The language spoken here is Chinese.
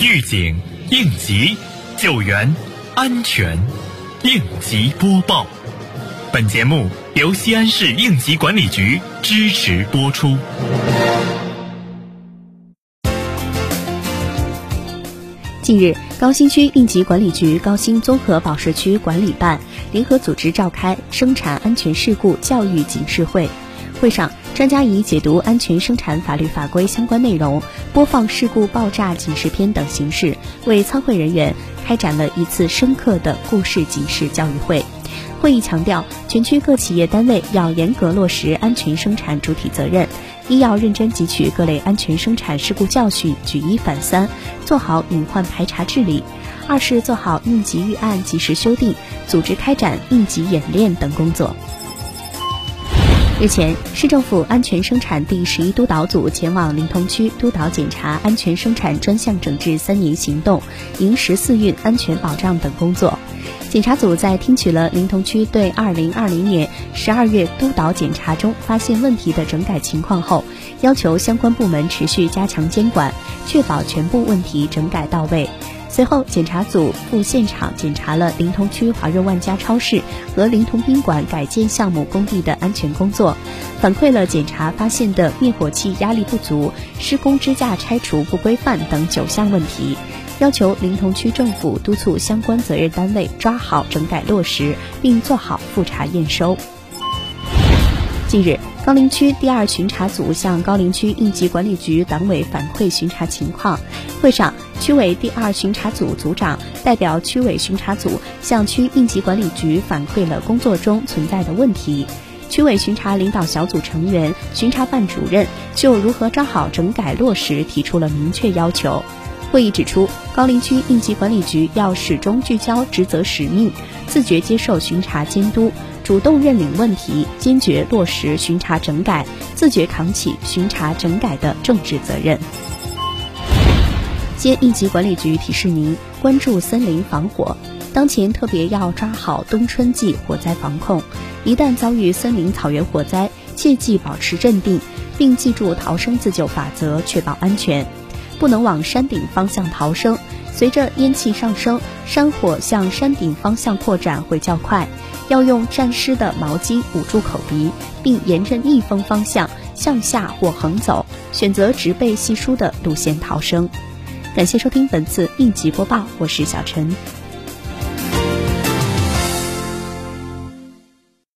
预警、应急、救援、安全，应急播报。本节目由西安市应急管理局支持播出。近日，高新区应急管理局高新综合保税区管理办联合组织召开生产安全事故教育警示会。会上，专家以解读安全生产法律法规相关内容、播放事故爆炸警示片等形式，为参会人员开展了一次深刻的故事警示教育会。会议强调，全区各企业单位要严格落实安全生产主体责任，一要认真汲取各类安全生产事故教训，举一反三，做好隐患排查治理；二是做好应急预案及时修订，组织开展应急演练等工作。日前，市政府安全生产第十一督导组前往临潼区督导检查安全生产专项整治三年行动、迎十四运安全保障等工作。检查组在听取了临潼区对二零二零年十二月督导检查中发现问题的整改情况后，要求相关部门持续加强监管，确保全部问题整改到位。随后，检查组赴现场检查了临潼区华润万家超市和临潼宾馆改建项目工地的安全工作，反馈了检查发现的灭火器压力不足、施工支架拆除不规范等九项问题，要求临潼区政府督促相关责任单位抓好整改落实，并做好复查验收。近日，高陵区第二巡查组向高陵区应急管理局党委反馈巡查情况。会上，区委第二巡查组组长代表区委巡查组向区应急管理局反馈了工作中存在的问题。区委巡查领导小组成员、巡查办主任就如何抓好整改落实提出了明确要求。会议指出，高陵区应急管理局要始终聚焦职责使命，自觉接受巡查监督。主动认领问题，坚决落实巡查整改，自觉扛起巡查整改的政治责任。接应急管理局提示您关注森林防火，当前特别要抓好冬春季火灾防控。一旦遭遇森林草原火灾，切记保持镇定，并记住逃生自救法则，确保安全。不能往山顶方向逃生，随着烟气上升，山火向山顶方向扩展会较快。要用沾湿的毛巾捂住口鼻，并沿着逆风方向向下或横走，选择植被稀疏的路线逃生。感谢收听本次应急播报，我是小陈。